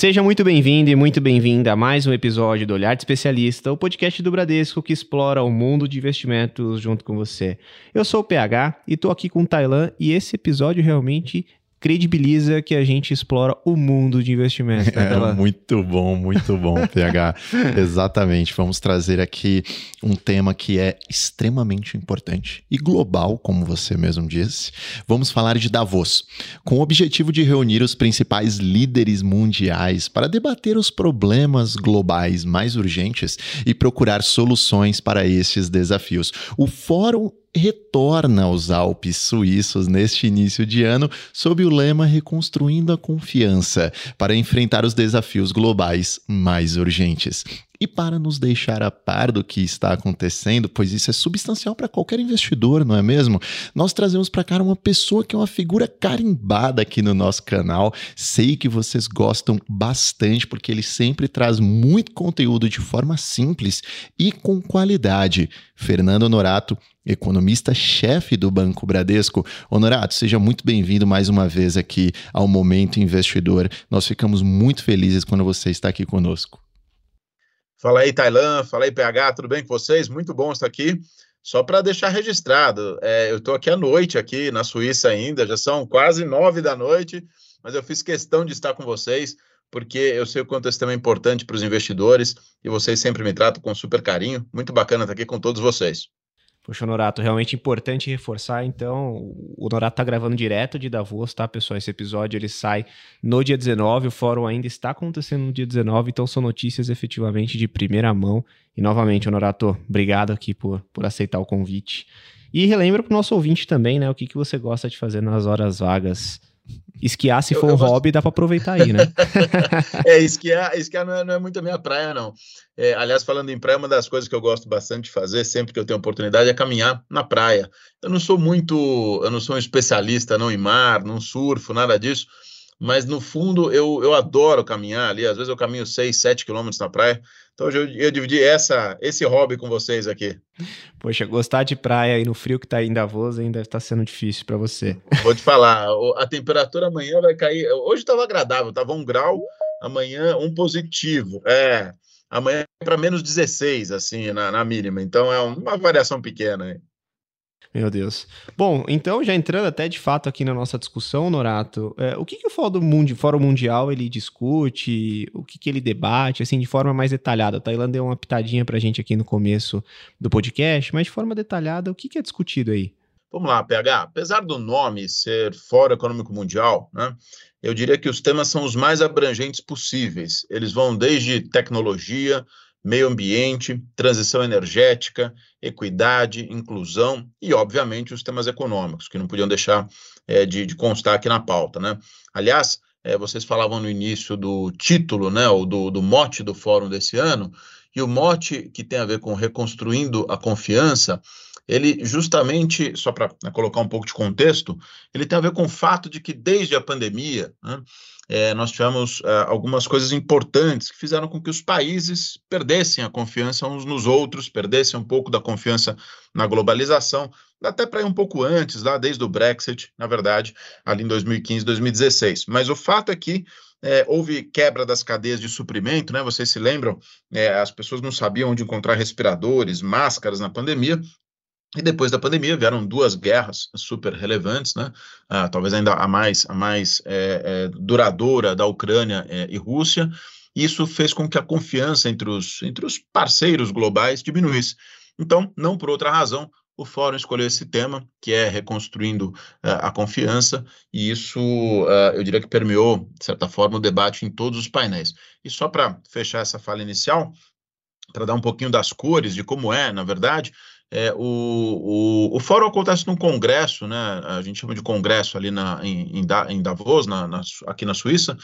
Seja muito bem-vindo e muito bem-vinda a mais um episódio do Olhar de Especialista, o podcast do Bradesco que explora o mundo de investimentos junto com você. Eu sou o PH e estou aqui com o Tailan e esse episódio realmente credibiliza que a gente explora o mundo de investimento. Né, é, muito bom, muito bom, PH. Exatamente. Vamos trazer aqui um tema que é extremamente importante e global, como você mesmo disse. Vamos falar de Davos, com o objetivo de reunir os principais líderes mundiais para debater os problemas globais mais urgentes e procurar soluções para estes desafios. O Fórum retorna aos Alpes suíços neste início de ano sob o lema Reconstruindo a Confiança para enfrentar os desafios globais mais urgentes. E para nos deixar a par do que está acontecendo, pois isso é substancial para qualquer investidor, não é mesmo? Nós trazemos para cá uma pessoa que é uma figura carimbada aqui no nosso canal. Sei que vocês gostam bastante, porque ele sempre traz muito conteúdo de forma simples e com qualidade. Fernando Norato, economista-chefe do Banco Bradesco. Honorato, seja muito bem-vindo mais uma vez aqui ao Momento Investidor. Nós ficamos muito felizes quando você está aqui conosco. Fala aí, Tailan. Fala aí, PH. Tudo bem com vocês? Muito bom estar aqui. Só para deixar registrado, é, eu estou aqui à noite, aqui na Suíça ainda, já são quase nove da noite, mas eu fiz questão de estar com vocês, porque eu sei o quanto esse tema é importante para os investidores e vocês sempre me tratam com super carinho. Muito bacana estar aqui com todos vocês. Poxa, Norato, realmente importante reforçar, então, o Norato está gravando direto de Davos, tá, pessoal? Esse episódio ele sai no dia 19, o fórum ainda está acontecendo no dia 19, então são notícias efetivamente de primeira mão. E novamente, Norato, obrigado aqui por, por aceitar o convite. E relembra para o nosso ouvinte também, né, o que, que você gosta de fazer nas horas vagas Esquiar, se for eu, eu um gosto... hobby, dá para aproveitar aí, né? é, esquiar, esquiar não, é, não é muito a minha praia, não. É, aliás, falando em praia, uma das coisas que eu gosto bastante de fazer, sempre que eu tenho oportunidade, é caminhar na praia. Eu não sou muito, eu não sou um especialista não em mar, não surfo, nada disso, mas no fundo eu, eu adoro caminhar ali. Às vezes eu caminho 6, 7 quilômetros na praia. Então hoje eu, eu dividi essa, esse hobby com vocês aqui. Poxa, gostar de praia aí no frio que tá aí em Davos ainda deve estar tá sendo difícil para você. Vou te falar, a temperatura amanhã vai cair. Hoje estava agradável, estava um grau, amanhã um positivo. É, amanhã é para menos 16, assim, na, na mínima. Então é uma variação pequena. Meu Deus. Bom, então já entrando até de fato aqui na nossa discussão, Norato, é, o que, que o Fórum, Mundi, Fórum Mundial ele discute, o que, que ele debate, assim, de forma mais detalhada? A Tailândia deu uma pitadinha para a gente aqui no começo do podcast, mas de forma detalhada, o que, que é discutido aí? Vamos lá, PH. Apesar do nome ser Fórum Econômico Mundial, né, eu diria que os temas são os mais abrangentes possíveis. Eles vão desde tecnologia, meio ambiente, transição energética, equidade, inclusão e, obviamente, os temas econômicos, que não podiam deixar é, de, de, constar aqui na pauta. Né? Aliás, é, vocês falavam no início do título, né, ou do, do mote do fórum desse ano, e o mote que tem a ver com reconstruindo a confiança, ele justamente, só para né, colocar um pouco de contexto, ele tem a ver com o fato de que desde a pandemia, né, é, nós tivemos é, algumas coisas importantes que fizeram com que os países perdessem a confiança uns nos outros, perdessem um pouco da confiança na globalização, até para ir um pouco antes, lá desde o Brexit, na verdade, ali em 2015, 2016. Mas o fato é que é, houve quebra das cadeias de suprimento, né? Vocês se lembram? É, as pessoas não sabiam onde encontrar respiradores, máscaras na pandemia, e depois da pandemia vieram duas guerras super relevantes, né? Ah, talvez ainda a mais, a mais é, é, duradoura da Ucrânia é, e Rússia. Isso fez com que a confiança entre os, entre os parceiros globais diminuísse. Então, não por outra razão, o fórum escolheu esse tema, que é reconstruindo uh, a confiança, e isso uh, eu diria que permeou, de certa forma, o debate em todos os painéis. E só para fechar essa fala inicial, para dar um pouquinho das cores de como é, na verdade, é, o, o, o, fórum acontece num congresso, né? A gente chama de congresso ali na, em, em Davos, na, na, aqui na Suíça,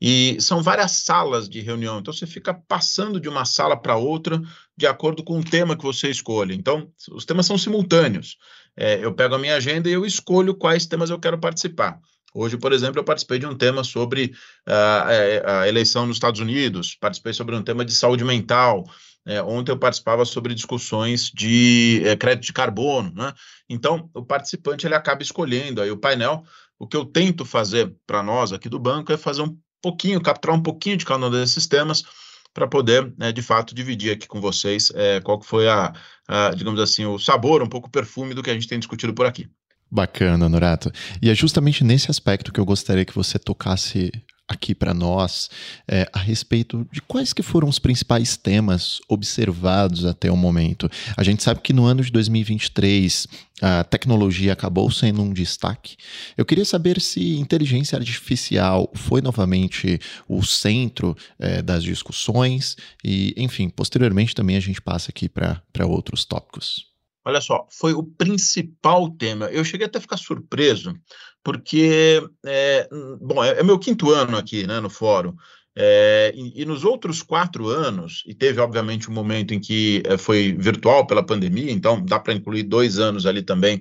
e são várias salas de reunião. Então você fica passando de uma sala para outra de acordo com o tema que você escolhe. Então, os temas são simultâneos. É, eu pego a minha agenda e eu escolho quais temas eu quero participar. Hoje, por exemplo, eu participei de um tema sobre uh, a, a eleição nos Estados Unidos, participei sobre um tema de saúde mental, é, ontem eu participava sobre discussões de é, crédito de carbono, né? Então, o participante ele acaba escolhendo aí o painel. O que eu tento fazer para nós aqui do banco é fazer um pouquinho, capturar um pouquinho de cada um desses temas para poder, né, de fato, dividir aqui com vocês é, qual que foi a, a, digamos assim, o sabor, um pouco o perfume do que a gente tem discutido por aqui. Bacana, Norato. E é justamente nesse aspecto que eu gostaria que você tocasse aqui para nós é, a respeito de quais que foram os principais temas observados até o momento. A gente sabe que no ano de 2023 a tecnologia acabou sendo um destaque. Eu queria saber se inteligência artificial foi novamente o centro é, das discussões e, enfim, posteriormente também a gente passa aqui para outros tópicos. Olha só, foi o principal tema. Eu cheguei até a ficar surpreso, porque, é, bom, é, é meu quinto ano aqui, né, no fórum, é, e, e, nos outros quatro anos, e teve, obviamente, um momento em que é, foi virtual pela pandemia, então dá para incluir dois anos ali também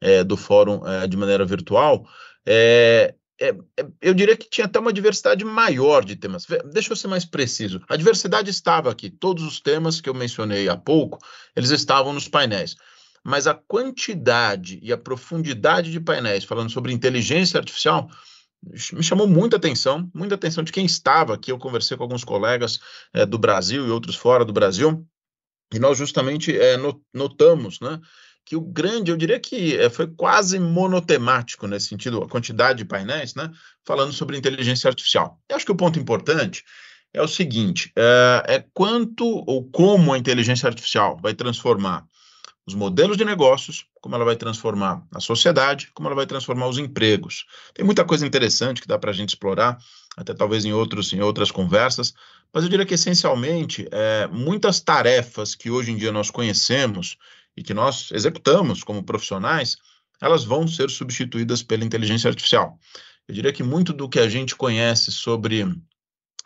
é, do fórum é, de maneira virtual, é, é, é, eu diria que tinha até uma diversidade maior de temas. Deixa eu ser mais preciso. A diversidade estava aqui. Todos os temas que eu mencionei há pouco, eles estavam nos painéis. Mas a quantidade e a profundidade de painéis falando sobre inteligência artificial me chamou muita atenção, muita atenção de quem estava aqui. Eu conversei com alguns colegas é, do Brasil e outros fora do Brasil, e nós justamente é, notamos, né? Que o grande, eu diria que é, foi quase monotemático nesse sentido, a quantidade de painéis, né, falando sobre inteligência artificial. Eu acho que o ponto importante é o seguinte: é, é quanto ou como a inteligência artificial vai transformar os modelos de negócios, como ela vai transformar a sociedade, como ela vai transformar os empregos. Tem muita coisa interessante que dá para a gente explorar, até talvez em, outros, em outras conversas, mas eu diria que essencialmente é, muitas tarefas que hoje em dia nós conhecemos e que nós executamos como profissionais, elas vão ser substituídas pela inteligência artificial. Eu diria que muito do que a gente conhece sobre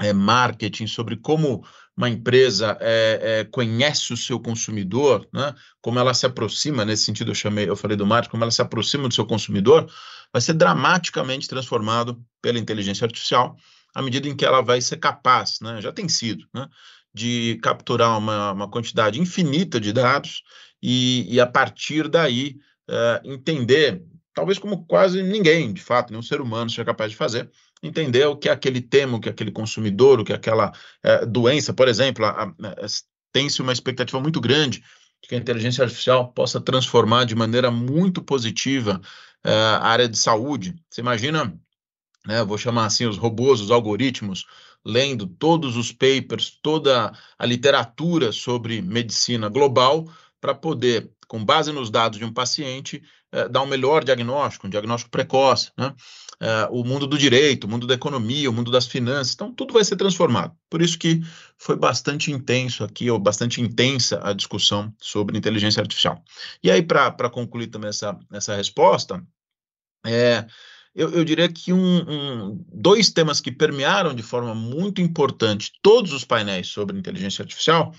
é, marketing, sobre como uma empresa é, é, conhece o seu consumidor, né? como ela se aproxima, nesse sentido eu chamei, eu falei do marketing, como ela se aproxima do seu consumidor, vai ser dramaticamente transformado pela inteligência artificial à medida em que ela vai ser capaz, né? já tem sido, né? de capturar uma, uma quantidade infinita de dados e, e a partir daí uh, entender, talvez como quase ninguém, de fato, nenhum ser humano seja capaz de fazer, entender o que é aquele tema, o que é aquele consumidor, o que é aquela uh, doença, por exemplo, tem-se uma expectativa muito grande de que a inteligência artificial possa transformar de maneira muito positiva uh, a área de saúde. Você imagina, né, vou chamar assim, os robôs, os algoritmos, lendo todos os papers, toda a literatura sobre medicina global, para poder, com base nos dados de um paciente, eh, dar um melhor diagnóstico, um diagnóstico precoce, né? Eh, o mundo do direito, o mundo da economia, o mundo das finanças, então tudo vai ser transformado. Por isso que foi bastante intenso aqui, ou bastante intensa a discussão sobre inteligência artificial. E aí, para concluir também essa, essa resposta, é, eu, eu, diria que um, um, dois temas que permearam de forma muito importante todos os painéis sobre inteligência artificial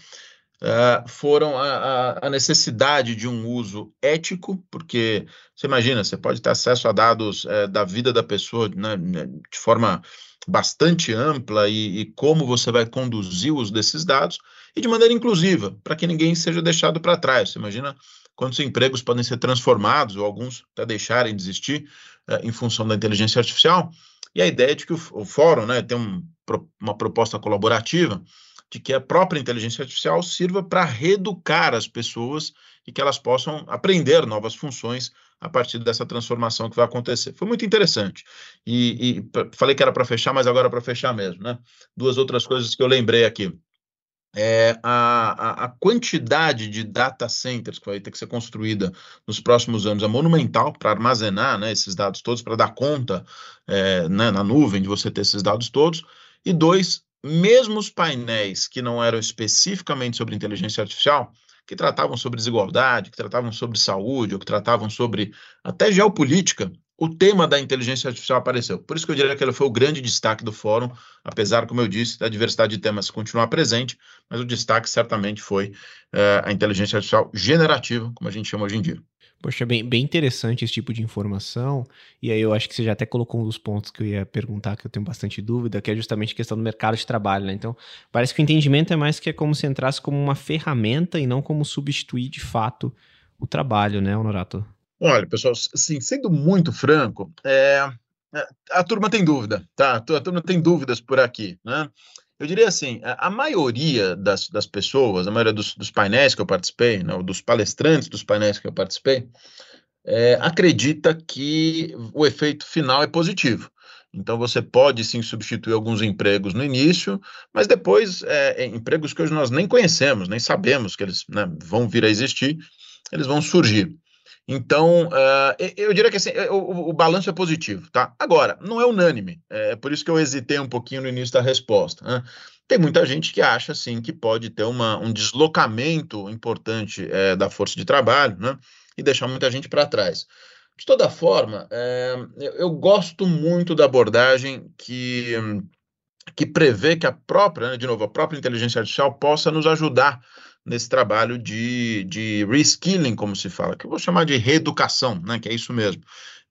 uh, foram a, a, necessidade de um uso ético, porque você imagina, você pode ter acesso a dados uh, da vida da pessoa né, né, de forma bastante ampla e, e, como você vai conduzir o uso desses dados e de maneira inclusiva, para que ninguém seja deixado para trás. Você imagina quantos empregos podem ser transformados ou alguns até deixarem de existir uh, em função da inteligência artificial. E a ideia de que o, o fórum né, tem um, uma proposta colaborativa de que a própria inteligência artificial sirva para reeducar as pessoas e que elas possam aprender novas funções a partir dessa transformação que vai acontecer. Foi muito interessante. E, e falei que era para fechar, mas agora é para fechar mesmo, né? Duas outras coisas que eu lembrei aqui. É, a, a, quantidade de data centers que vai ter que ser construída nos próximos anos é monumental para armazenar né, esses dados todos, para dar conta é, né, na nuvem de você ter esses dados todos. E dois, mesmo os painéis que não eram especificamente sobre inteligência artificial, que tratavam sobre desigualdade, que tratavam sobre saúde, ou que tratavam sobre até geopolítica, o tema da inteligência artificial apareceu. Por isso que eu diria que ele foi o grande destaque do fórum, apesar, como eu disse, da diversidade de temas continuar presente, mas o destaque certamente foi é, a inteligência artificial generativa, como a gente chama hoje em dia. Poxa, bem, bem interessante esse tipo de informação. E aí eu acho que você já até colocou um dos pontos que eu ia perguntar, que eu tenho bastante dúvida, que é justamente a questão do mercado de trabalho, né? Então, parece que o entendimento é mais que é como se entrasse como uma ferramenta e não como substituir de fato o trabalho, né, Honorato? Olha, pessoal, assim, sendo muito franco, é, a turma tem dúvida, tá? A turma tem dúvidas por aqui, né? Eu diria assim, a maioria das, das pessoas, a maioria dos, dos painéis que eu participei, né, dos palestrantes dos painéis que eu participei, é, acredita que o efeito final é positivo. Então, você pode sim substituir alguns empregos no início, mas depois, é, é, empregos que hoje nós nem conhecemos, nem sabemos que eles né, vão vir a existir, eles vão surgir. Então, uh, eu diria que assim, o, o, balanço é positivo, tá? Agora, não é unânime, é por isso que eu hesitei um pouquinho no início da resposta. Né? Tem muita gente que acha, sim, que pode ter uma, um deslocamento importante é, da força de trabalho, né? E deixar muita gente para trás. De toda forma, é, eu, eu, gosto muito da abordagem que, que prevê que a própria, né, de novo, a própria inteligência artificial possa nos ajudar nesse trabalho de, de reskilling, como se fala, que eu vou chamar de reeducação, né, que é isso mesmo,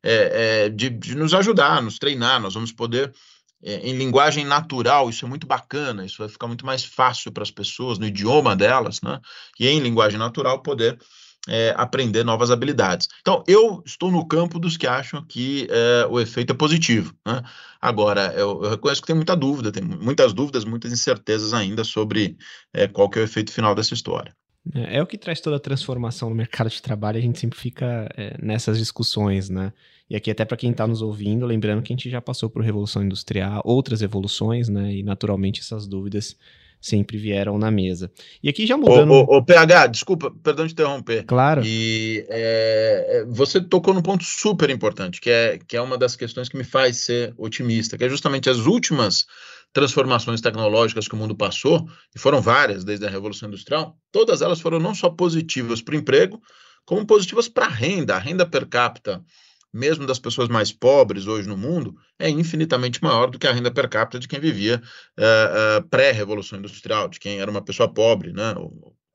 é, é de, de, nos ajudar, nos treinar, nós vamos poder, é, em linguagem natural, isso é muito bacana, isso vai ficar muito mais fácil para as pessoas, no idioma delas, né, e em linguagem natural poder é, aprender novas habilidades. Então, eu estou no campo dos que acham que é, o efeito é positivo. Né? Agora, eu, eu, reconheço que tem muita dúvida, tem muitas dúvidas, muitas incertezas ainda sobre é, qual que é o efeito final dessa história. É, é, o que traz toda a transformação no mercado de trabalho, a gente sempre fica é, nessas discussões, né? E aqui até para quem está nos ouvindo, lembrando que a gente já passou por revolução industrial, outras evoluções, né? E naturalmente essas dúvidas sempre vieram na mesa. E aqui já mudando. O, PH, desculpa, perdão de interromper. Claro. E é, é, você tocou num ponto super importante, que é, que é uma das questões que me faz ser otimista, que é justamente as últimas transformações tecnológicas que o mundo passou, e foram várias desde a Revolução Industrial, todas elas foram não só positivas para o emprego, como positivas para a renda. A renda per capita mesmo das pessoas mais pobres hoje no mundo, é infinitamente maior do que a renda per capita de quem vivia uh, uh, pré-revolução industrial, de quem era uma pessoa pobre, né?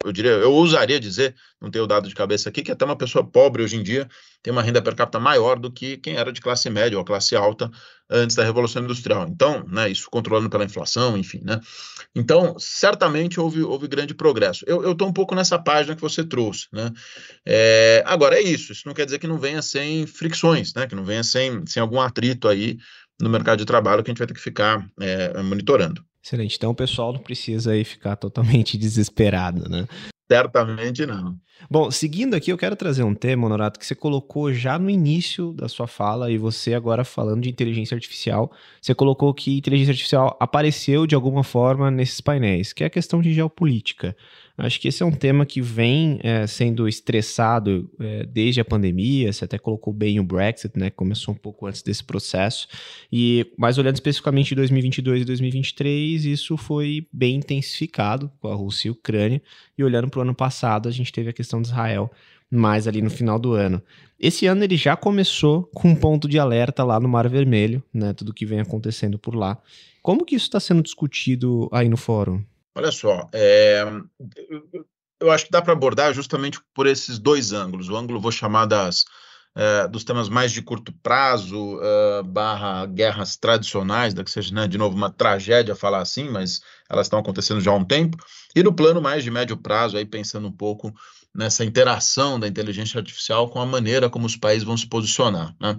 Eu diria, eu ousaria dizer, não tenho dado de cabeça aqui, que até uma pessoa pobre hoje em dia tem uma renda per capita maior do que quem era de classe média ou classe alta antes da Revolução Industrial. Então, né, isso controlando pela inflação, enfim, né? Então, certamente houve, houve grande progresso. Eu estou um pouco nessa página que você trouxe, né? É, agora, é isso, isso não quer dizer que não venha sem fricções, né? Que não venha sem, sem algum atrito aí no mercado de trabalho que a gente vai ter que ficar é, monitorando. Excelente. Então o pessoal não precisa aí ficar totalmente desesperado, né? Certamente não. Bom, seguindo aqui, eu quero trazer um tema, Honorato, que você colocou já no início da sua fala, e você agora falando de inteligência artificial, você colocou que inteligência artificial apareceu de alguma forma nesses painéis, que é a questão de geopolítica. Acho que esse é um tema que vem é, sendo estressado é, desde a pandemia. Você até colocou bem o Brexit, né? Começou um pouco antes desse processo. E, mas olhando especificamente de 2022 e 2023, isso foi bem intensificado com a Rússia e a Ucrânia. E olhando para o ano passado, a gente teve a questão de Israel mais ali no final do ano. Esse ano ele já começou com um ponto de alerta lá no Mar Vermelho, né? Tudo que vem acontecendo por lá. Como que isso está sendo discutido aí no fórum? Olha só, é, eu acho que dá para abordar justamente por esses dois ângulos. O ângulo vou chamar das, é, dos temas mais de curto prazo, é, barra guerras tradicionais, da que seja, né, de novo, uma tragédia falar assim, mas elas estão acontecendo já há um tempo. E no plano mais de médio prazo, aí pensando um pouco nessa interação da inteligência artificial com a maneira como os países vão se posicionar. Né?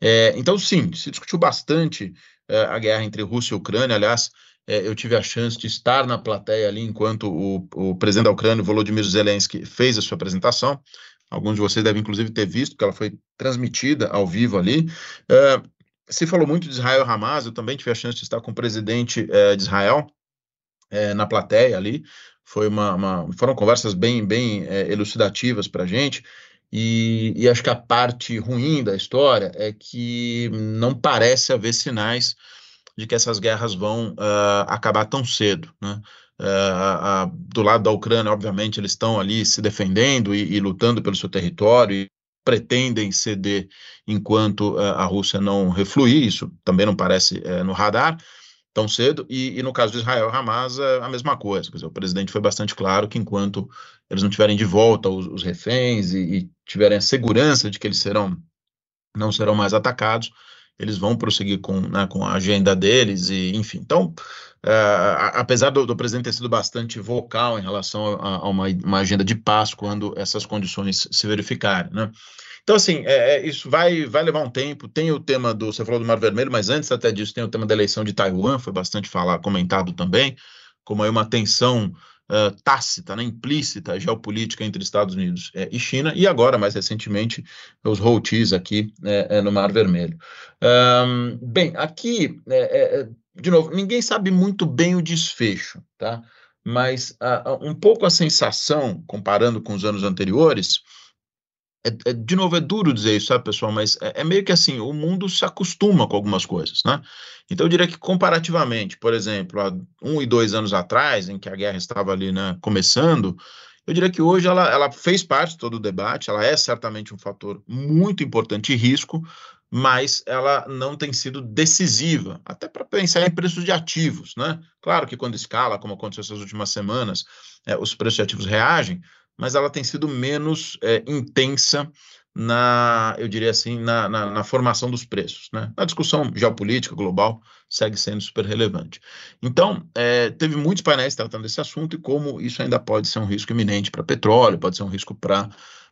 É, então, sim, se discutiu bastante a guerra entre Rússia e Ucrânia, aliás, é, eu tive a chance de estar na plateia ali enquanto o, o presidente da Ucrânia, Volodymyr Zelensky, fez a sua apresentação. Alguns de vocês devem, inclusive, ter visto, que ela foi transmitida ao vivo ali. É, se falou muito de Israel Hamas, eu também tive a chance de estar com o presidente é, de Israel é, na plateia ali. Foi uma, uma, foram conversas bem, bem é, elucidativas para a gente. E, e, acho que a parte ruim da história é que não parece haver sinais de que essas guerras vão uh, acabar tão cedo. Né? Uh, uh, do lado da Ucrânia, obviamente, eles estão ali se defendendo e, e lutando pelo seu território e pretendem ceder enquanto a Rússia não refluir, isso também não parece eh, no radar tão cedo, e, e, no caso de Israel Hamas, é a mesma coisa. Dizer, o presidente foi bastante claro que enquanto eles não tiverem de volta os, os reféns e, e, tiverem a segurança de que eles serão não serão mais atacados, eles vão prosseguir com, né, com a agenda deles, e enfim. Então, uh, apesar do, do, presidente ter sido bastante vocal em relação a, a uma, uma, agenda de paz quando essas condições se verificarem, né? Então, assim, é, é, isso vai, vai levar um tempo. Tem o tema do. Você falou do Mar Vermelho, mas antes até disso tem o tema da eleição de Taiwan, foi bastante falar, comentado também, como aí uma tensão uh, tácita, né, implícita, geopolítica entre Estados Unidos é, e China, e agora, mais recentemente, os Houthis aqui é, no Mar Vermelho. Um, bem, aqui, de novo, ninguém sabe muito bem o desfecho, tá? Mas uh, um pouco a sensação, comparando com os anos anteriores, é, é, de novo, é duro dizer isso, sabe, pessoal? Mas é, é, meio que assim, o mundo se acostuma com algumas coisas, né? Então, eu diria que comparativamente, por exemplo, há um e dois anos atrás, em que a guerra estava ali, né, começando, eu diria que hoje ela, ela fez parte de todo o debate, ela é certamente um fator muito importante e risco, mas ela não tem sido decisiva, até para pensar em preços de ativos, né? Claro que quando escala, como aconteceu essas últimas semanas, é, os preços de ativos reagem, mas ela tem sido menos é, intensa na, eu diria assim, na, na, na, formação dos preços. Né? A discussão geopolítica global segue sendo super relevante. Então, é, teve muitos painéis tratando desse assunto e como isso ainda pode ser um risco iminente para petróleo, pode ser um risco para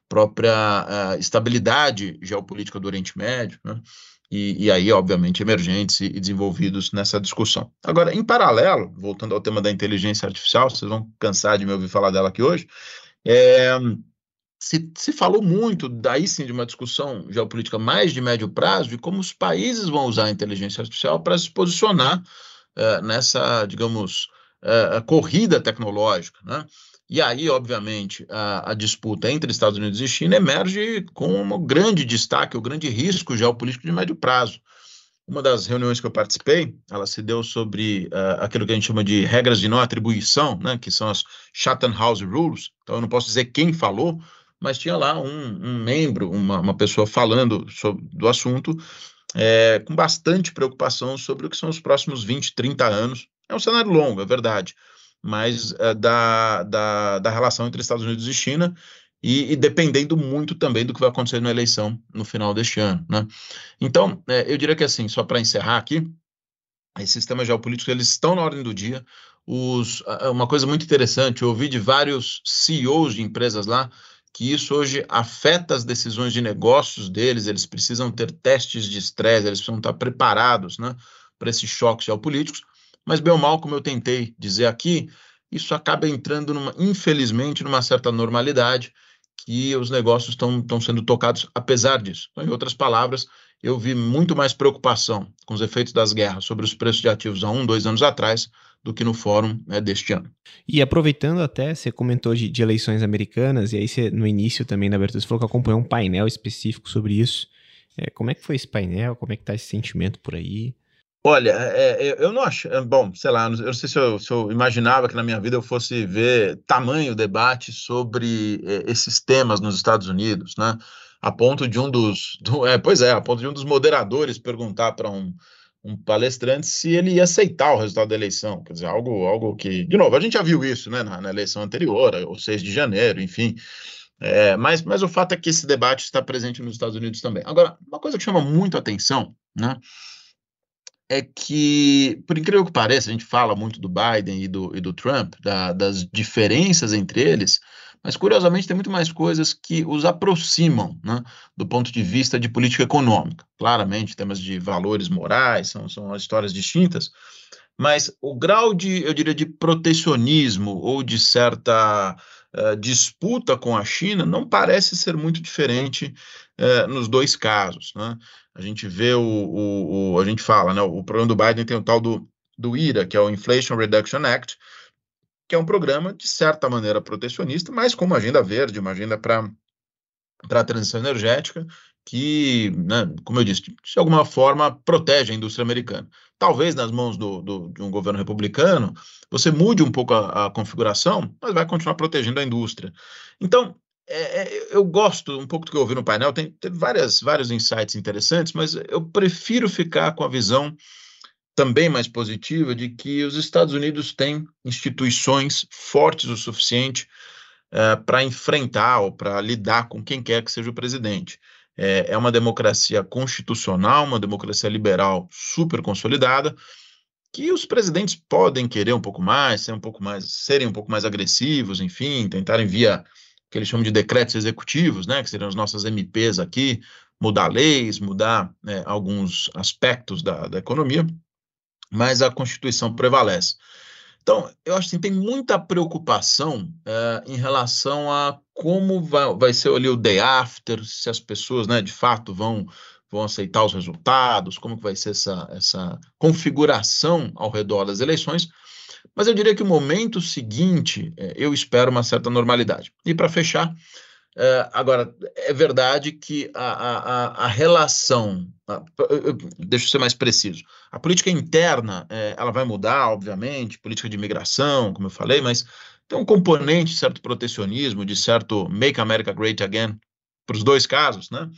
própria uh, estabilidade geopolítica do Oriente Médio, né? e, e, aí, obviamente, emergentes e, e, desenvolvidos nessa discussão. Agora, em paralelo, voltando ao tema da inteligência artificial, vocês vão cansar de me ouvir falar dela aqui hoje, é, se, se, falou muito, daí sim, de uma discussão geopolítica mais de médio prazo, de como os países vão usar a inteligência artificial para se posicionar é, nessa, digamos, é, corrida tecnológica. Né? E aí, obviamente, a, a, disputa entre Estados Unidos e China emerge com um grande destaque, o grande risco geopolítico de médio prazo. Uma das reuniões que eu participei, ela se deu sobre uh, aquilo que a gente chama de regras de não atribuição, né, que são as Chatham House Rules. Então, eu não posso dizer quem falou, mas tinha lá um, um membro, uma, uma, pessoa falando sobre, do assunto, é, com bastante preocupação sobre o que são os próximos 20, 30 anos. É um cenário longo, é verdade, mas uh, da, da, da relação entre Estados Unidos e China e, e, dependendo muito também do que vai acontecer na eleição no final deste ano. Né? Então, é, eu diria que assim, só para encerrar aqui, esses sistemas geopolíticos eles estão na ordem do dia. Os, uma coisa muito interessante, eu ouvi de vários CEOs de empresas lá que isso hoje afeta as decisões de negócios deles, eles precisam ter testes de estresse, eles precisam estar preparados né, para esses choques geopolíticos. Mas, bem ou mal, como eu tentei dizer aqui, isso acaba entrando, numa, infelizmente, numa certa normalidade que os negócios estão sendo tocados apesar disso. Então, em outras palavras, eu vi muito mais preocupação com os efeitos das guerras sobre os preços de ativos há um, dois anos atrás do que no fórum né, deste ano. E aproveitando até, você comentou de, de, eleições americanas, e aí você, no início também, na abertura, você falou que acompanhou um painel específico sobre isso. É, como é que foi esse painel? Como é que está esse sentimento por aí? Olha, é, é, eu não acho. É, bom, sei lá, eu não sei se eu, se eu, imaginava que na minha vida eu fosse ver tamanho debate sobre é, esses temas nos Estados Unidos, né? A ponto de um dos. Do, é, pois é, a ponto de um dos moderadores perguntar para um, um palestrante se ele ia aceitar o resultado da eleição. Quer dizer, algo, algo que. De novo, a gente já viu isso né, na, na eleição anterior, o 6 de janeiro, enfim. É, mas, mas o fato é que esse debate está presente nos Estados Unidos também. Agora, uma coisa que chama muito atenção, né? É que, por incrível que pareça, a gente fala muito do Biden e do, e do Trump, da, das diferenças entre eles, mas curiosamente tem muito mais coisas que os aproximam né, do ponto de vista de política econômica. Claramente, temas de valores morais são, são histórias distintas, mas o grau de, eu diria, de protecionismo ou de certa uh, disputa com a China não parece ser muito diferente uh, nos dois casos. Né? A gente vê o, o, o, a gente fala, né? O programa do Biden tem o tal do, do IRA, que é o Inflation Reduction Act, que é um programa de certa maneira protecionista, mas com uma agenda verde, uma agenda para a transição energética, que, né, como eu disse, de alguma forma protege a indústria americana. Talvez nas mãos do, do, de um governo republicano você mude um pouco a, a configuração, mas vai continuar protegendo a indústria. Então, é, é, eu gosto um pouco do que eu ouvi no painel, tem, tem várias, vários insights interessantes, mas eu prefiro ficar com a visão também mais positiva de que os Estados Unidos têm instituições fortes o suficiente é, para enfrentar ou para lidar com quem quer que seja o presidente. É, é uma democracia constitucional, uma democracia liberal super consolidada, que os presidentes podem querer um pouco mais, ser um pouco mais, serem um pouco mais agressivos, enfim, tentarem via que eles chamam de decretos executivos, né, que seriam as nossas MPs aqui, mudar leis, mudar né, alguns aspectos da, da economia, mas a Constituição prevalece. Então, eu acho que tem muita preocupação é, em relação a como vai, vai ser ali o day after, se as pessoas, né, de fato, vão, vão aceitar os resultados, como que vai ser essa, essa configuração ao redor das eleições. Mas eu diria que o momento seguinte, é, eu espero uma certa normalidade. E para fechar, é, agora, é verdade que a, a, a relação, a, deixa eu ser mais preciso, a política interna, é, ela vai mudar, obviamente, política de imigração, como eu falei, mas tem um componente de certo protecionismo, de certo make America great again, para os dois casos, né?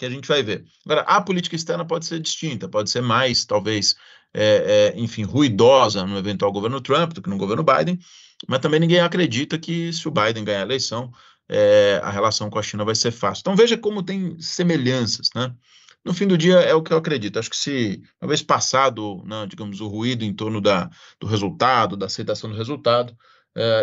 Que a gente vai ver. Agora, a política externa pode ser distinta, pode ser mais, talvez, é, é, enfim, ruidosa no eventual governo Trump do que no governo Biden, mas também ninguém acredita que se o Biden ganhar a eleição, é, a relação com a China vai ser fácil. Então veja como tem semelhanças, né? No fim do dia é o que eu acredito. Acho que se uma vez passado, né, digamos, o ruído em torno da, do resultado, da aceitação do resultado,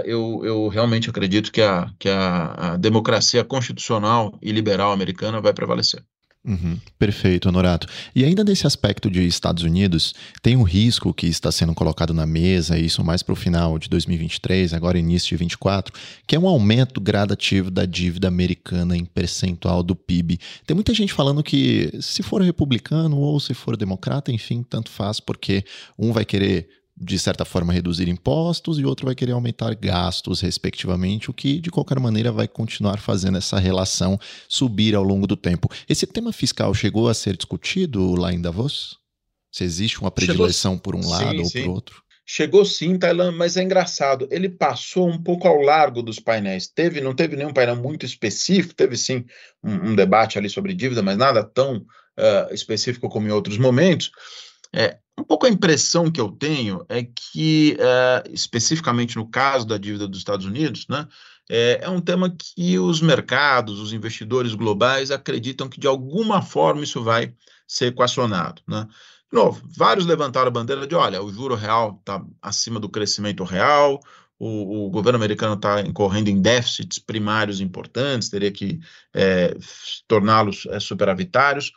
eu, eu realmente acredito que, a, que a, a democracia constitucional e liberal americana vai prevalecer. Uhum, perfeito, Honorato. E ainda nesse aspecto de Estados Unidos, tem um risco que está sendo colocado na mesa, isso mais para o final de 2023, agora início de 2024, que é um aumento gradativo da dívida americana em percentual do PIB. Tem muita gente falando que se for republicano ou se for democrata, enfim, tanto faz, porque um vai querer de certa forma, reduzir impostos e outro vai querer aumentar gastos, respectivamente, o que, de qualquer maneira, vai continuar fazendo essa relação subir ao longo do tempo. Esse tema fiscal chegou a ser discutido lá em Davos? Se existe uma predileção chegou... por um lado sim, ou sim. por outro? Chegou sim, Thailand, mas é engraçado. Ele passou um pouco ao largo dos painéis. Teve, não teve nenhum painel muito específico, teve sim um, um debate ali sobre dívida, mas nada tão uh, específico como em outros momentos. É, um pouco a impressão que eu tenho é que, é, especificamente no caso da dívida dos Estados Unidos, né, é, é, um tema que os mercados, os investidores globais acreditam que de alguma forma isso vai ser equacionado. Né? De novo, vários levantaram a bandeira de: olha, o juro real está acima do crescimento real, o, o, governo americano está incorrendo em déficits primários importantes, teria que é, torná-los é, superavitários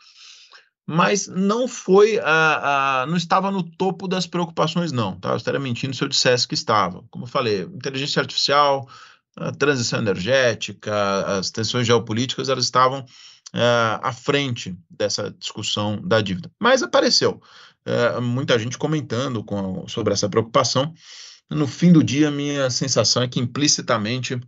mas não foi, a, não estava no topo das preocupações, não. Tá? Eu estaria mentindo se eu dissesse que estava. Como eu falei, inteligência artificial, a transição energética, as tensões geopolíticas, elas estavam é, à frente dessa discussão da dívida. Mas apareceu é, muita gente comentando com, sobre essa preocupação. No fim do dia, minha sensação é que implicitamente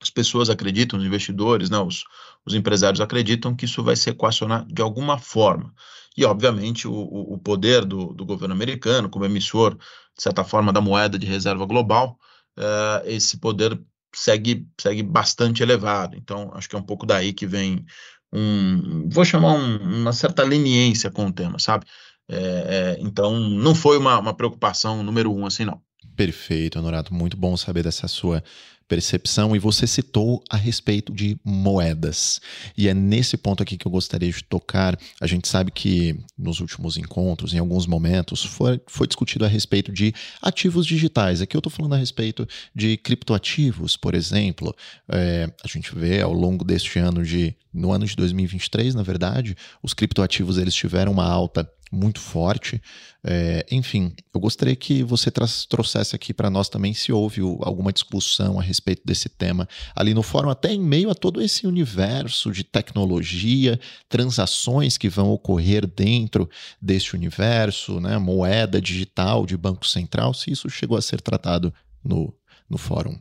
as pessoas acreditam, os investidores, né, os, os empresários acreditam que isso vai se equacionar de alguma forma. E, obviamente, o, o poder do, do governo americano, como emissor, de certa forma, da moeda de reserva global, uh, esse poder segue, segue bastante elevado. Então, acho que é um pouco daí que vem um, vou chamar um, uma certa leniência com o tema, sabe? É, é, então, não foi uma, uma preocupação número um, assim, não. Perfeito, Honorato. Muito bom saber dessa sua percepção e você citou a respeito de moedas. E é nesse ponto aqui que eu gostaria de tocar. A gente sabe que nos últimos encontros, em alguns momentos, foi, foi discutido a respeito de ativos digitais. Aqui eu estou falando a respeito de criptoativos, por exemplo. É, a gente vê ao longo deste ano de no ano de 2023, na verdade, os criptoativos eles tiveram uma alta muito forte. É, enfim, eu gostaria que você trouxesse aqui para nós também se houve alguma discussão a respeito desse tema ali no fórum, até em meio a todo esse universo de tecnologia, transações que vão ocorrer dentro deste universo, né, moeda digital de Banco Central, se isso chegou a ser tratado no, no fórum.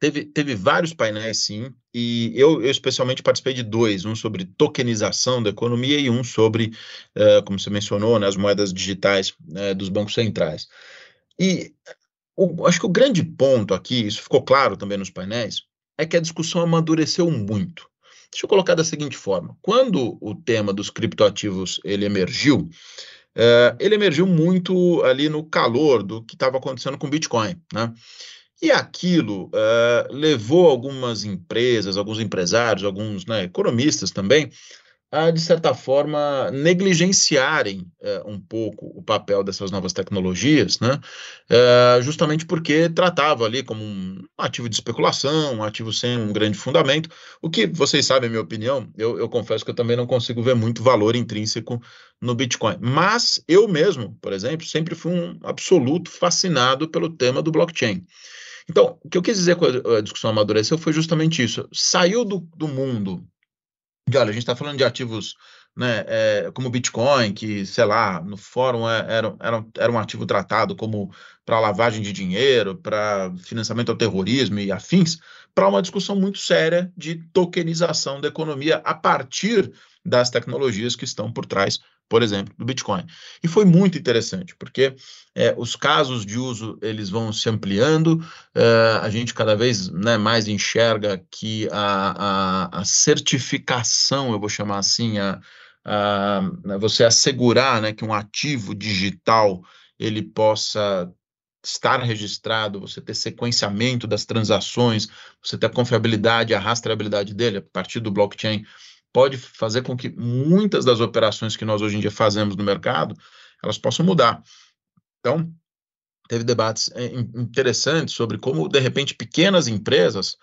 Teve, teve vários painéis, sim, e eu, eu, especialmente participei de dois, um sobre tokenização da economia e um sobre, uh, como você mencionou, né, as moedas digitais uh, dos bancos centrais. E o, acho que o grande ponto aqui, isso ficou claro também nos painéis, é que a discussão amadureceu muito. Deixa eu colocar da seguinte forma: quando o tema dos criptoativos ele emergiu, uh, ele emergiu muito ali no calor do que estava acontecendo com o Bitcoin, né? E aquilo uh, levou algumas empresas, alguns empresários, alguns né, economistas também, a, de certa forma, negligenciarem é, um pouco o papel dessas novas tecnologias, né? É, justamente porque tratava ali como um ativo de especulação, um ativo sem um grande fundamento, o que vocês sabem, a minha opinião, eu, eu confesso que eu também não consigo ver muito valor intrínseco no Bitcoin. Mas eu mesmo, por exemplo, sempre fui um absoluto fascinado pelo tema do blockchain. Então, o que eu quis dizer com a discussão amadureceu foi justamente isso. Saiu do, do mundo de, olha, a gente está falando de ativos né, é, como Bitcoin, que, sei lá, no fórum é, era, era, era um ativo tratado como para lavagem de dinheiro, para financiamento ao terrorismo e afins, para uma discussão muito séria de tokenização da economia a partir das tecnologias que estão por trás por exemplo, do Bitcoin. E foi muito interessante, porque é, os casos de uso eles vão se ampliando, é, a gente cada vez né, mais enxerga que a, a, a, certificação, eu vou chamar assim, a, a, né, você assegurar né, que um ativo digital ele possa estar registrado, você ter sequenciamento das transações, você ter a confiabilidade, a rastreabilidade dele a partir do blockchain, pode fazer com que muitas das operações que nós hoje em dia fazemos no mercado, elas possam mudar. Então, teve debates eh, interessantes sobre como, de repente, pequenas empresas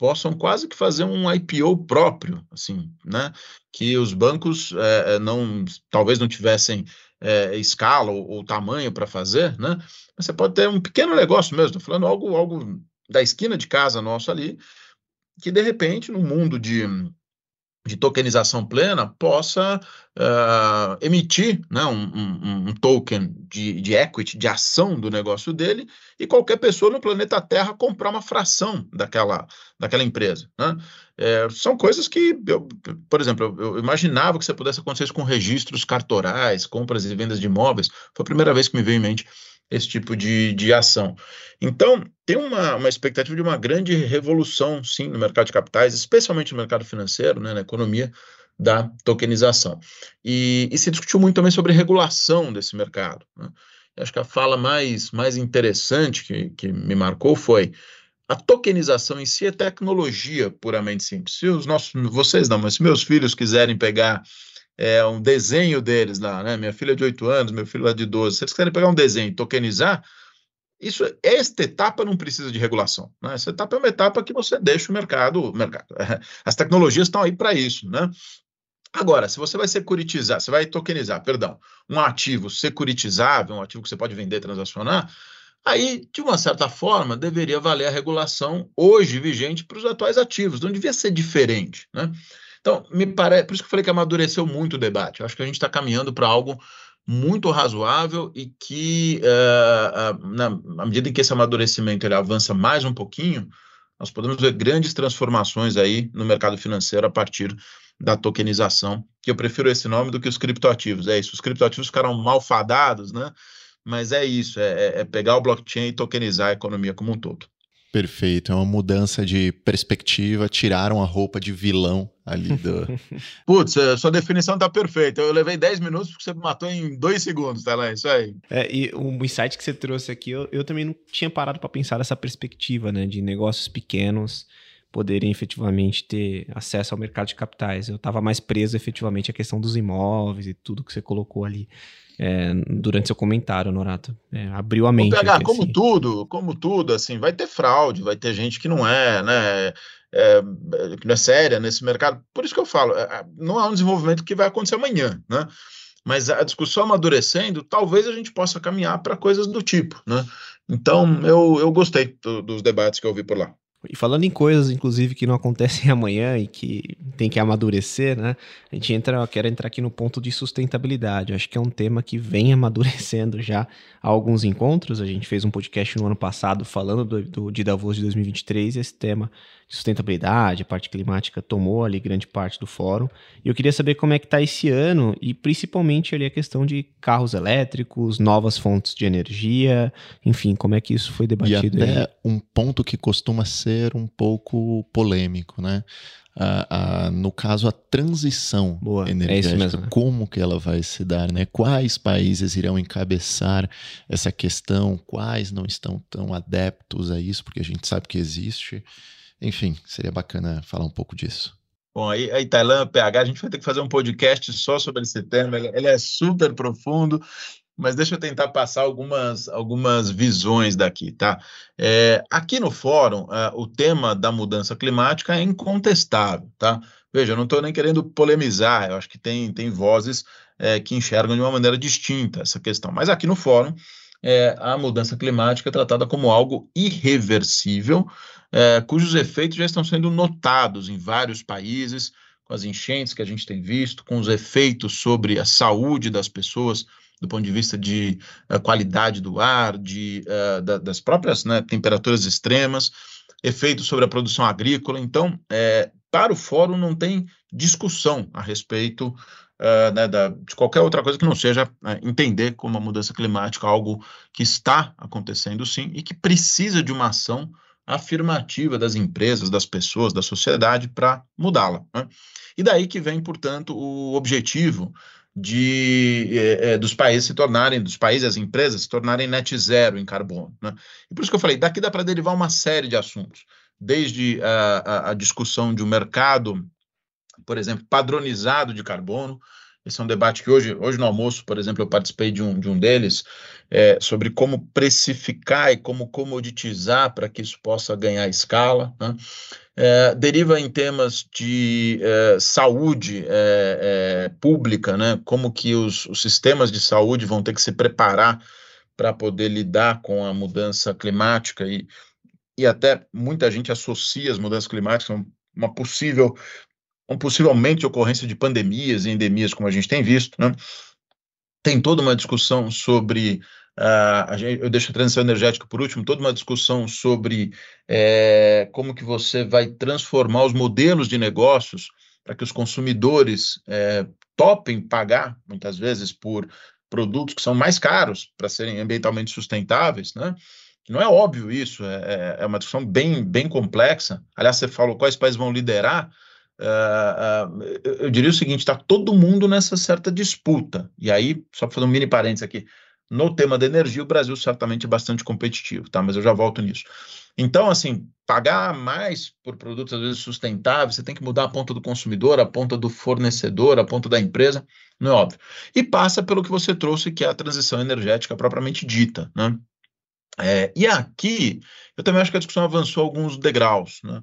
possam quase que fazer um IPO próprio, assim, né? Que os bancos é, não, talvez não tivessem é, escala ou, ou tamanho para fazer, né? Mas você pode ter um pequeno negócio mesmo, estou falando algo, algo da esquina de casa nosso ali, que de repente, no mundo de de tokenização plena possa uh, emitir né, um, um, um, token de, de equity, de ação do negócio dele, e qualquer pessoa no planeta Terra comprar uma fração daquela, daquela empresa. Né? É, são coisas que, eu, por exemplo, eu, eu, imaginava que você pudesse acontecer isso com registros cartorais, compras e vendas de imóveis. Foi a primeira vez que me veio em mente esse tipo de, de ação. Então, tem uma, uma expectativa de uma grande revolução, sim, no mercado de capitais, especialmente no mercado financeiro, né, na economia da tokenização. E, e se discutiu muito também sobre regulação desse mercado. Né? Acho que a fala mais, mais interessante que, que me marcou foi a tokenização em si é tecnologia puramente simples. Se os nossos, vocês não, mas se meus filhos quiserem pegar é, um desenho deles lá, né? Minha filha é de 8 anos, meu filho é de 12. Se eles quiserem pegar um desenho e tokenizar, isso, esta etapa não precisa de regulação. Né? Essa etapa é uma etapa que você deixa o mercado. O mercado as tecnologias estão aí para isso. Né? Agora, se você vai securitizar, você vai tokenizar, perdão, um ativo securitizável, um ativo que você pode vender, transacionar, aí, de uma certa forma, deveria valer a regulação hoje vigente para os atuais ativos. Não devia ser diferente. Né? Então, me parece, por isso que eu falei que amadureceu muito o debate. Eu acho que a gente está caminhando para algo muito razoável e que, uh, uh, na, à medida em que esse amadurecimento ele avança mais um pouquinho, nós podemos ver grandes transformações aí no mercado financeiro a partir da tokenização, que eu prefiro esse nome do que os criptoativos. É isso, os criptoativos ficaram malfadados, né? Mas é isso, é, é, é pegar o blockchain e tokenizar a economia como um todo. Perfeito, é uma mudança de perspectiva, tiraram a roupa de vilão ali do. Putz, é, sua definição tá perfeita. Eu levei 10 minutos porque você me matou em 2 segundos, tá lá? Isso aí. É, e o insight que você trouxe aqui, eu, eu também não tinha parado para pensar nessa perspectiva, né? De negócios pequenos poderem efetivamente ter acesso ao mercado de capitais. Eu estava mais preso efetivamente à questão dos imóveis e tudo que você colocou ali é, durante seu comentário, Norato. É, abriu a mente. Aqui, como assim. tudo, como tudo, assim, vai ter fraude, vai ter gente que não é, né? É, que não é séria nesse mercado. Por isso que eu falo, é, é, não é um desenvolvimento que vai acontecer amanhã, né? Mas a discussão amadurecendo, talvez a gente possa caminhar para coisas do tipo, né? Então, eu, eu gostei do, dos debates que eu vi por lá. E falando em coisas, inclusive, que não acontecem amanhã e que tem que amadurecer, né? A gente entra, eu quero entrar aqui no ponto de sustentabilidade. Eu acho que é um tema que vem amadurecendo já há alguns encontros. A gente fez um podcast no ano passado falando do, do de Davos de 2023 e esse tema sustentabilidade, a parte climática tomou ali grande parte do fórum. E eu queria saber como é que está esse ano e principalmente ali a questão de carros elétricos, novas fontes de energia, enfim, como é que isso foi debatido. E até aí? um ponto que costuma ser um pouco polêmico, né? Uh, uh, no caso, a transição Boa, é energética, é mesmo, né? como que ela vai se dar, né? Quais países irão encabeçar essa questão, quais não estão tão adeptos a isso, porque a gente sabe que existe. Enfim, seria bacana falar um pouco disso. Bom, aí, aí Tailã, PH, a gente vai ter que fazer um podcast só sobre esse tema, ele, ele é super profundo, mas deixa eu tentar passar algumas, algumas visões daqui, tá? É, aqui no fórum, é, o tema da mudança climática é incontestável, tá? Veja, eu não estou nem querendo polemizar, eu acho que tem, tem vozes é, que enxergam de uma maneira distinta essa questão, mas aqui no fórum, é, a mudança climática é tratada como algo irreversível, é, cujos efeitos já estão sendo notados em vários países, com as enchentes que a gente tem visto, com os efeitos sobre a saúde das pessoas, do ponto de vista de uh, qualidade do ar, de, uh, da, das próprias né, temperaturas extremas, efeitos sobre a produção agrícola. Então, é, para o fórum não tem discussão a respeito uh, né, da, de qualquer outra coisa que não seja entender como a mudança climática é algo que está acontecendo sim e que precisa de uma ação afirmativa das empresas, das pessoas, da sociedade para mudá-la. Né? E daí que vem, portanto, o objetivo de é, dos países se tornarem, dos países as empresas se tornarem net zero em carbono. Né? E por isso que eu falei, daqui dá para derivar uma série de assuntos, desde a, a, a discussão de um mercado, por exemplo, padronizado de carbono, esse é um debate que hoje, hoje no almoço, por exemplo, eu participei de um, de um deles, é, sobre como precificar e como comoditizar para que isso possa ganhar escala. Né? É, deriva em temas de é, saúde é, é, pública, né? como que os, os sistemas de saúde vão ter que se preparar para poder lidar com a mudança climática e, e até muita gente associa as mudanças climáticas a uma possível um possivelmente ocorrência de pandemias e endemias, como a gente tem visto, né? Tem toda uma discussão sobre Uh, gente, eu deixo a transição energética por último, toda uma discussão sobre é, como que você vai transformar os modelos de negócios para que os consumidores é, topem pagar, muitas vezes, por produtos que são mais caros para serem ambientalmente sustentáveis, né? Não é óbvio isso, é, é, é uma discussão bem, bem complexa. Aliás, você falou quais países vão liderar, Uh, eu diria o seguinte: está todo mundo nessa certa disputa. E aí, só para fazer um mini parênteses aqui, no tema da energia, o Brasil certamente é bastante competitivo, tá? Mas eu já volto nisso. Então, assim, pagar mais por produtos às vezes sustentáveis, você tem que mudar a ponta do consumidor, a ponta do fornecedor, a ponta da empresa, não é óbvio. E passa pelo que você trouxe, que é a transição energética propriamente dita, né? É, e aqui, eu também acho que a discussão avançou alguns degraus, né?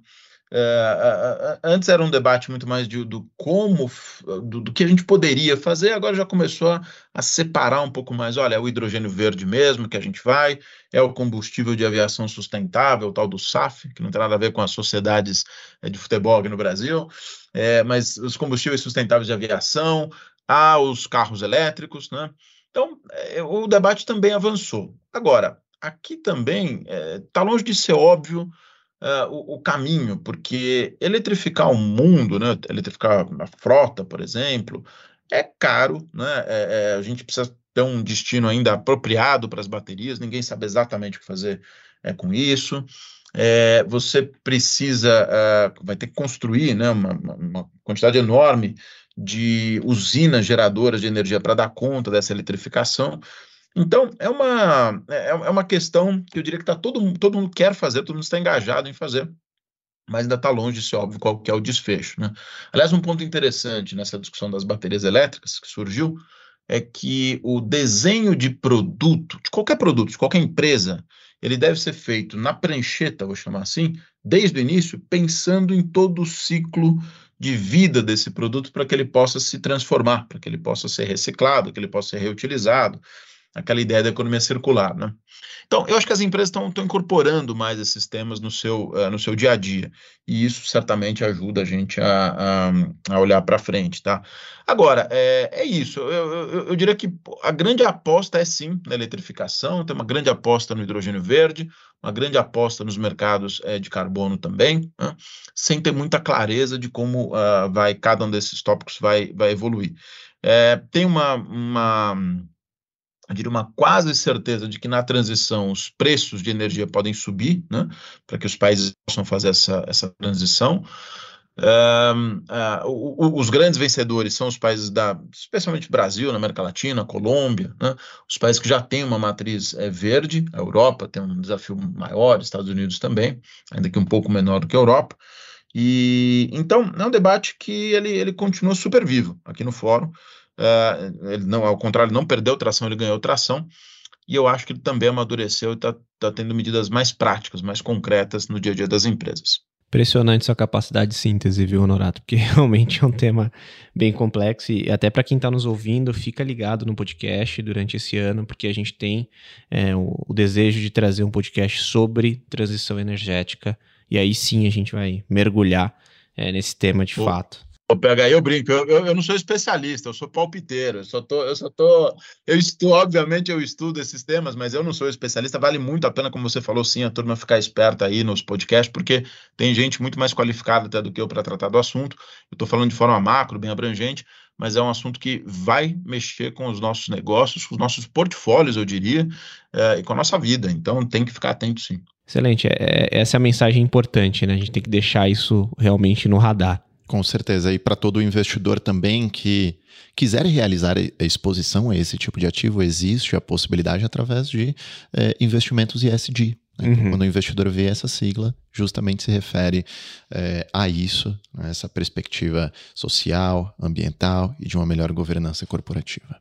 É, antes era um debate muito mais de, do como, do, do, que a gente poderia fazer, agora já começou a, a, separar um pouco mais. Olha, é o hidrogênio verde mesmo que a gente vai, é o combustível de aviação sustentável, o tal do SAF, que não tem nada a ver com as sociedades é, de futebol aqui no Brasil, é, mas os combustíveis sustentáveis de aviação, há os carros elétricos, né? Então, é, o debate também avançou. Agora, aqui também está longe de ser óbvio uh, o, o, caminho, porque eletrificar o mundo, né, eletrificar a frota, por exemplo, é caro, né, é, é, a gente precisa ter um destino ainda apropriado para as baterias, ninguém sabe exatamente o que fazer é, com isso. É, você precisa, uh, vai ter que construir né, uma, uma quantidade enorme de usinas geradoras de energia para dar conta dessa eletrificação. Então, é uma, é, é uma questão que eu diria que tá todo, todo mundo quer fazer, todo mundo está engajado em fazer, mas ainda está longe de ser óbvio qual que é o desfecho. Né? Aliás, um ponto interessante nessa discussão das baterias elétricas que surgiu é que o desenho de produto, de qualquer produto, de qualquer empresa, ele deve ser feito na prancheta, vou chamar assim, desde o início, pensando em todo o ciclo de vida desse produto para que ele possa se transformar, para que ele possa ser reciclado, que ele possa ser reutilizado, aquela ideia da economia circular, né? Então, eu acho que as empresas estão incorporando mais esses temas no seu, uh, no seu dia a dia, e isso certamente ajuda a gente a, a, a olhar para frente, tá? Agora, é, é isso, eu, eu, eu, diria que a grande aposta é sim na eletrificação, tem uma grande aposta no hidrogênio verde, uma grande aposta nos mercados é, de carbono também, né? sem ter muita clareza de como uh, vai cada um desses tópicos vai, vai evoluir. É, tem uma, uma eu diria uma quase certeza de que na transição os preços de energia podem subir, né, para que os países possam fazer essa, essa transição. Um, uh, os grandes vencedores são os países da, especialmente Brasil, na América Latina, Colômbia, né, os países que já têm uma matriz é, verde, a Europa tem um desafio maior, Estados Unidos também, ainda que um pouco menor do que a Europa. E então é um debate que ele, ele continua super vivo aqui no fórum. Uh, ele não, ao contrário, não perdeu tração, ele ganhou tração. E eu acho que ele também amadureceu e está tá tendo medidas mais práticas, mais concretas no dia a dia das empresas. Impressionante sua capacidade de síntese, viu, Honorato? Porque realmente é um tema bem complexo e até para quem está nos ouvindo, fica ligado no podcast durante esse ano, porque a gente tem é, o, o, desejo de trazer um podcast sobre transição energética e aí sim a gente vai mergulhar é, nesse tema de fato. Ô, PH, eu brinco, eu, eu, eu, não sou especialista, eu sou palpiteiro, eu só tô, eu só tô, eu estou, obviamente eu estudo esses temas, mas eu não sou especialista, vale muito a pena, como você falou, sim, a turma ficar esperta aí nos podcasts, porque tem gente muito mais qualificada até do que eu para tratar do assunto, eu estou falando de forma macro, bem abrangente, mas é um assunto que vai mexer com os nossos negócios, com os nossos portfólios, eu diria, é, e com a nossa vida, então tem que ficar atento sim. Excelente, é, é essa é a mensagem importante, né, a gente tem que deixar isso realmente no radar. Com certeza. E para todo investidor também que quiser realizar a exposição a esse tipo de ativo, existe a possibilidade através de é, investimentos ESG. Né? Então, uhum. quando o investidor vê essa sigla, justamente se refere é, a isso, né? essa perspectiva social, ambiental e de uma melhor governança corporativa.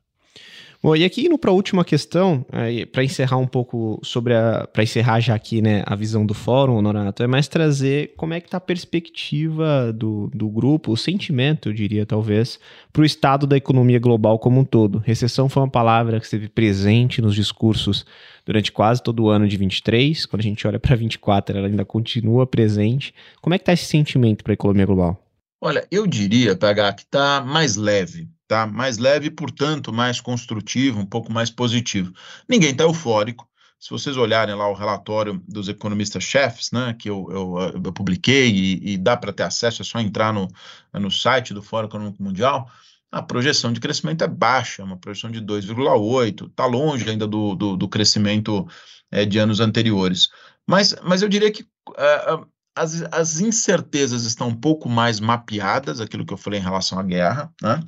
Bom, e aqui indo para a última questão, para encerrar um pouco sobre a. para encerrar já aqui né, a visão do fórum, Honorato, é mais trazer como é que está a perspectiva do, do grupo, o sentimento, eu diria, talvez, para o estado da economia global como um todo. Recessão foi uma palavra que esteve presente nos discursos durante quase todo o ano de 23. Quando a gente olha para 24, ela ainda continua presente. Como é que está esse sentimento para a economia global? Olha, eu diria, PH, que está mais leve tá? Mais leve, portanto, mais construtivo, um pouco mais positivo. Ninguém está eufórico. Se vocês olharem lá o relatório dos economistas-chefes, né, que eu, eu, eu publiquei e, e dá para ter acesso, é só entrar no, no site do Fórum Econômico Mundial, a projeção de crescimento é baixa, uma projeção de 2,8, está longe ainda do, do, do crescimento é, de anos anteriores. Mas, mas eu diria que uh, as, as incertezas estão um pouco mais mapeadas, aquilo que eu falei em relação à guerra. Né?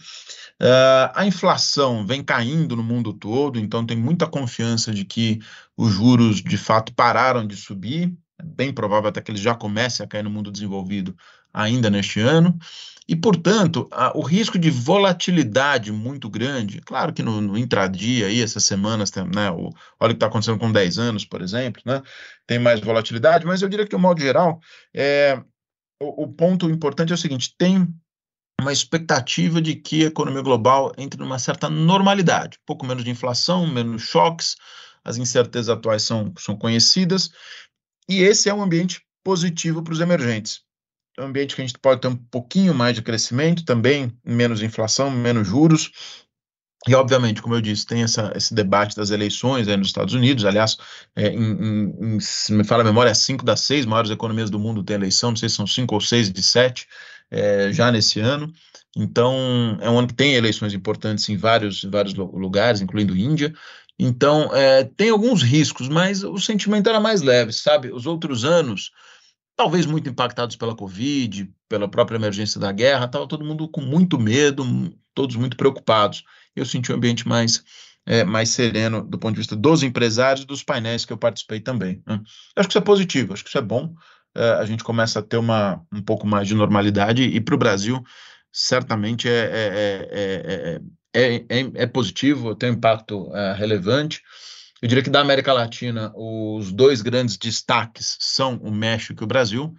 Uh, a inflação vem caindo no mundo todo, então tem muita confiança de que os juros de fato pararam de subir. É bem provável até que eles já comecem a cair no mundo desenvolvido ainda neste ano. E, portanto, a, o risco de volatilidade muito grande, claro que no, no intradia, aí, essas semanas, tem, né, o, olha o que está acontecendo com 10 anos, por exemplo, né, tem mais volatilidade, mas eu diria que, de um modo geral, é, o, o ponto importante é o seguinte: tem uma expectativa de que a economia global entre numa certa normalidade, pouco menos de inflação, menos choques, as incertezas atuais são, são conhecidas, e esse é um ambiente positivo para os emergentes um ambiente que a gente pode ter um pouquinho mais de crescimento, também menos inflação, menos juros. E, obviamente, como eu disse, tem essa, esse debate das eleições aí nos Estados Unidos. Aliás, é, em, em, se me fala a memória, cinco das seis maiores economias do mundo têm eleição, não sei se são cinco ou seis de sete, é, já nesse ano. Então, é um ano que tem eleições importantes em vários, em vários lugares, incluindo Índia. Então, é, tem alguns riscos, mas o sentimento era mais leve, sabe? Os outros anos, talvez muito impactados pela Covid, pela própria emergência da guerra, estava todo mundo com muito medo, todos muito preocupados. Eu senti um ambiente mais, é, mais sereno do ponto de vista dos empresários e dos painéis que eu participei também. Né? Acho que isso é positivo, acho que isso é bom. É, a gente começa a ter uma, um pouco mais de normalidade e para o Brasil certamente é, é, é, é, é positivo, tem um impacto relevante. Eu diria que da América Latina, os dois grandes destaques são o México e o Brasil,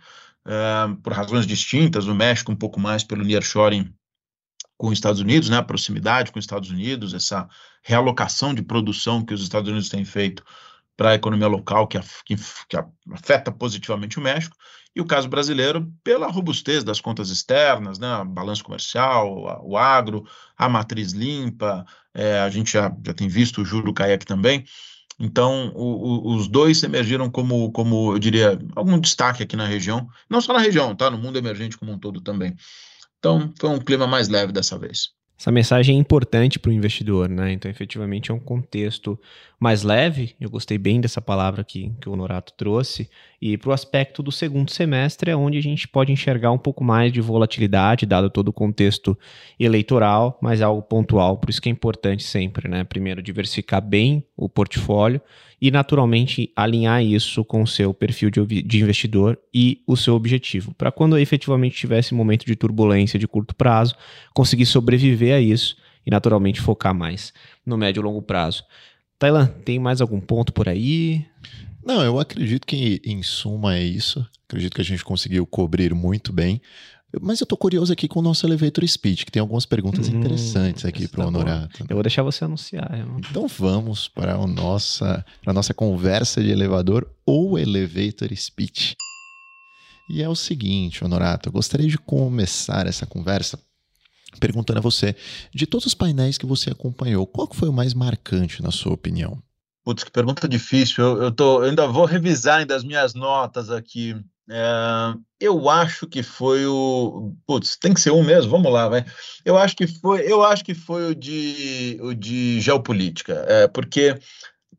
uh, por razões distintas. O México, um pouco mais pelo nearshoring com os Estados Unidos, né, a proximidade com os Estados Unidos, essa realocação de produção que os Estados Unidos têm feito para a economia local, que, que, que, afeta positivamente o México, e o caso brasileiro pela robustez das contas externas, né, balanço comercial, o agro, a matriz limpa, é, a gente já, já tem visto o juro cair aqui também, então, o, o, os dois emergiram como, como, eu diria, algum destaque aqui na região, não só na região, tá? No mundo emergente como um todo também. Então, foi um clima mais leve dessa vez. Essa mensagem é importante para o investidor, né? Então, efetivamente, é um contexto mais leve. Eu gostei bem dessa palavra que, que o Norato trouxe. E para o aspecto do segundo semestre, é onde a gente pode enxergar um pouco mais de volatilidade, dado todo o contexto eleitoral, mas algo pontual. Por isso que é importante sempre, né? Primeiro, diversificar bem o portfólio e naturalmente alinhar isso com o seu perfil de, de investidor e o seu objetivo, para quando efetivamente tivesse momento de turbulência de curto prazo, conseguir sobreviver a isso e naturalmente focar mais no médio e longo prazo. Tailan, tem mais algum ponto por aí? Não, eu acredito que em suma é isso. Acredito que a gente conseguiu cobrir muito bem. Mas eu tô curioso aqui com o nosso elevator speech, que tem algumas perguntas hum, interessantes aqui para o tá Honorato. Eu vou deixar você anunciar. Irmão. Então vamos para a nossa, para a nossa conversa de elevador ou elevator speech. E é o seguinte, Honorato, eu gostaria de começar essa conversa perguntando a você, de todos os painéis que você acompanhou, qual foi o mais marcante na sua opinião? Putz, que pergunta difícil. Eu, eu, tô, eu ainda vou revisar ainda as minhas notas aqui. É, eu acho que foi o. Putz, tem que ser um mesmo, vamos lá, vai. Eu acho que foi, eu acho que foi o de, o de geopolítica, é, porque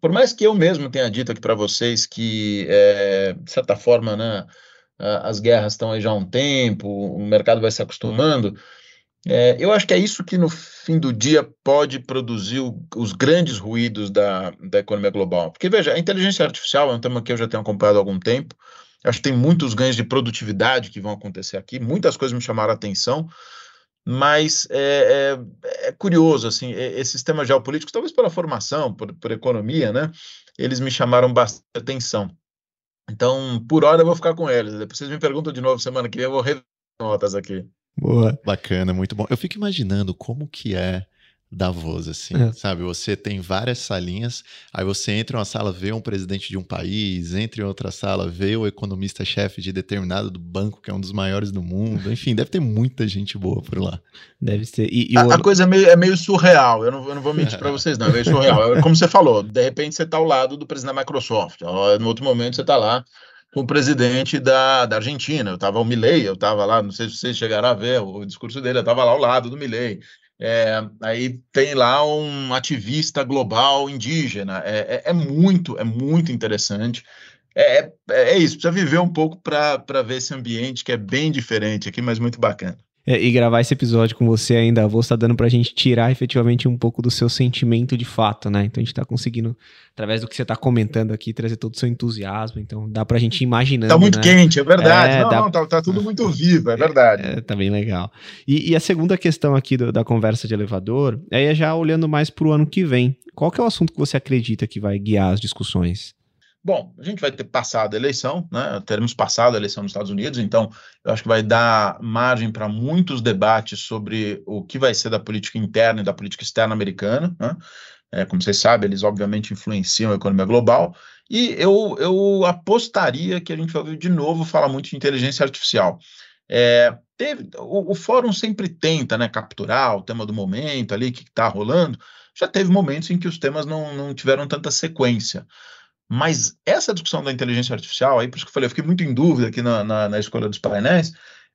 por mais que eu mesmo tenha dito aqui para vocês que, é, de certa forma, né, as guerras estão aí já há um tempo, o mercado vai se acostumando. É, eu acho que é isso que no fim do dia pode produzir o, os grandes ruídos da, da economia global. Porque, veja, a inteligência artificial é um tema que eu já tenho acompanhado há algum tempo. Acho que tem muitos ganhos de produtividade que vão acontecer aqui, muitas coisas me chamaram a atenção, mas é, é, é curioso, assim, esses temas geopolíticos, talvez pela formação, por, por economia, né, eles me chamaram bastante atenção. Então, por hora eu vou ficar com eles. Depois vocês me perguntam de novo semana que vem, eu vou rever notas aqui. Boa. Bacana, muito bom. Eu fico imaginando como que é Davos, assim, é. sabe? Você tem várias salinhas, aí você entra em uma sala, vê um presidente de um país, entra em outra sala, vê o economista-chefe de determinado do banco, que é um dos maiores do mundo. Enfim, deve ter muita gente boa por lá. Deve ser. E, e a, o... a, coisa é meio, é meio surreal, eu não, eu não vou mentir para vocês, não, é meio surreal. É como você falou, de repente você está ao lado do presidente da Microsoft, no outro momento você está lá com o presidente da, da Argentina. Eu estava o Milley, eu estava lá, não sei se vocês chegaram a ver o, discurso dele, eu estava lá ao lado do Milley. É, aí tem lá um ativista global indígena. É, é, é muito, é muito interessante. É, é, é isso, precisa viver um pouco para ver esse ambiente que é bem diferente aqui, mas muito bacana. É, e gravar esse episódio com você ainda, vou estar dando pra gente tirar efetivamente um pouco do seu sentimento de fato, né? Então a gente tá conseguindo, através do que você tá comentando aqui, trazer todo o seu entusiasmo. Então dá pra gente imaginar. Tá muito né? quente, é verdade. É, não, dá... não tá, tá, tudo muito vivo, é verdade. É, tá bem legal. E, e a segunda questão aqui do, da conversa de elevador é já olhando mais pro ano que vem. Qual que é o assunto que você acredita que vai guiar as discussões? Bom, a gente vai ter passado a eleição, né? Teremos passado a eleição nos Estados Unidos, então eu acho que vai dar margem para muitos debates sobre o que vai ser da política interna e da política externa americana, né? É, como vocês sabem, eles obviamente influenciam a economia global, e eu, eu apostaria que a gente vai ver de novo falar muito de inteligência artificial. É, teve, o, o, fórum sempre tenta né, capturar o tema do momento ali, que está rolando. Já teve momentos em que os temas não, não tiveram tanta sequência. Mas essa discussão da inteligência artificial, aí por isso que eu falei, eu fiquei muito em dúvida aqui na, na, na escolha dos painéis,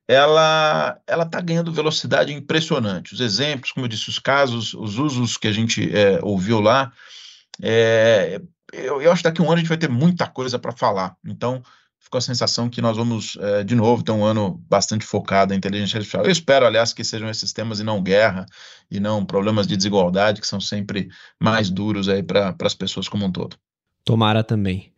ela ela está ganhando velocidade impressionante. Os exemplos, como eu disse, os casos, os usos que a gente é, ouviu lá, é, eu, eu, acho que daqui a um ano a gente vai ter muita coisa para falar. Então, ficou a sensação que nós vamos, é, de novo, ter um ano bastante focado em inteligência artificial. Eu espero, aliás, que sejam esses temas e não guerra, e não problemas de desigualdade, que são sempre mais duros aí para as pessoas como um todo. Tomara também.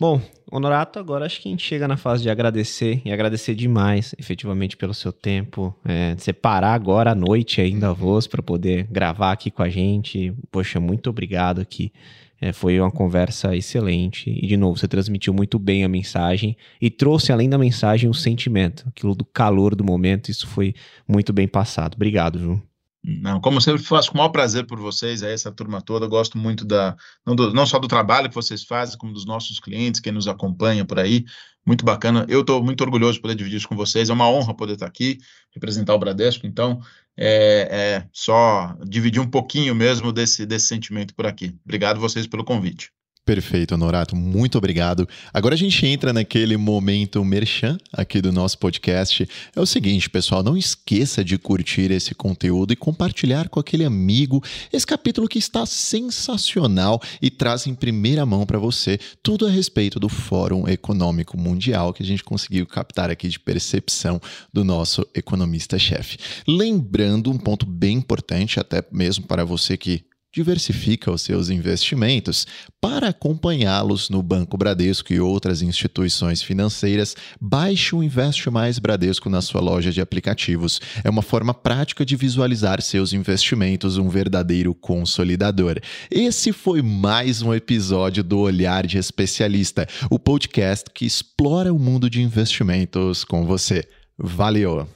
Bom, Honorato, agora acho que a gente chega na fase de agradecer e agradecer demais, efetivamente, pelo seu tempo. É, separar agora à noite ainda a voz para poder gravar aqui com a gente. Poxa, muito obrigado aqui. É, foi uma conversa excelente. E, de novo, você transmitiu muito bem a mensagem e trouxe, além da mensagem, o sentimento, aquilo do calor do momento. Isso foi muito bem passado. Obrigado, Ju. Não, como sempre, faço com o maior prazer por vocês, aí, essa turma toda. Eu gosto muito da, não, do, não, só do trabalho que vocês fazem, como dos nossos clientes, quem nos acompanha por aí. Muito bacana. Eu estou muito orgulhoso de poder dividir isso com vocês. É uma honra poder estar aqui, representar o Bradesco. Então, é, é só dividir um pouquinho mesmo desse, desse sentimento por aqui. Obrigado vocês pelo convite. Perfeito, Norato, muito obrigado. Agora a gente entra naquele momento merchan aqui do nosso podcast. É o seguinte, pessoal, não esqueça de curtir esse conteúdo e compartilhar com aquele amigo esse capítulo que está sensacional e traz em primeira mão para você tudo a respeito do Fórum Econômico Mundial que a gente conseguiu captar aqui de percepção do nosso economista-chefe. Lembrando um ponto bem importante, até mesmo para você que diversifica os seus investimentos. Para acompanhá-los no Banco Bradesco e outras instituições financeiras, baixe o Investe Mais Bradesco na sua loja de aplicativos. É uma forma prática de visualizar seus investimentos, um verdadeiro consolidador. Esse foi mais um episódio do Olhar de Especialista, o podcast que explora o mundo de investimentos com você. Valeu!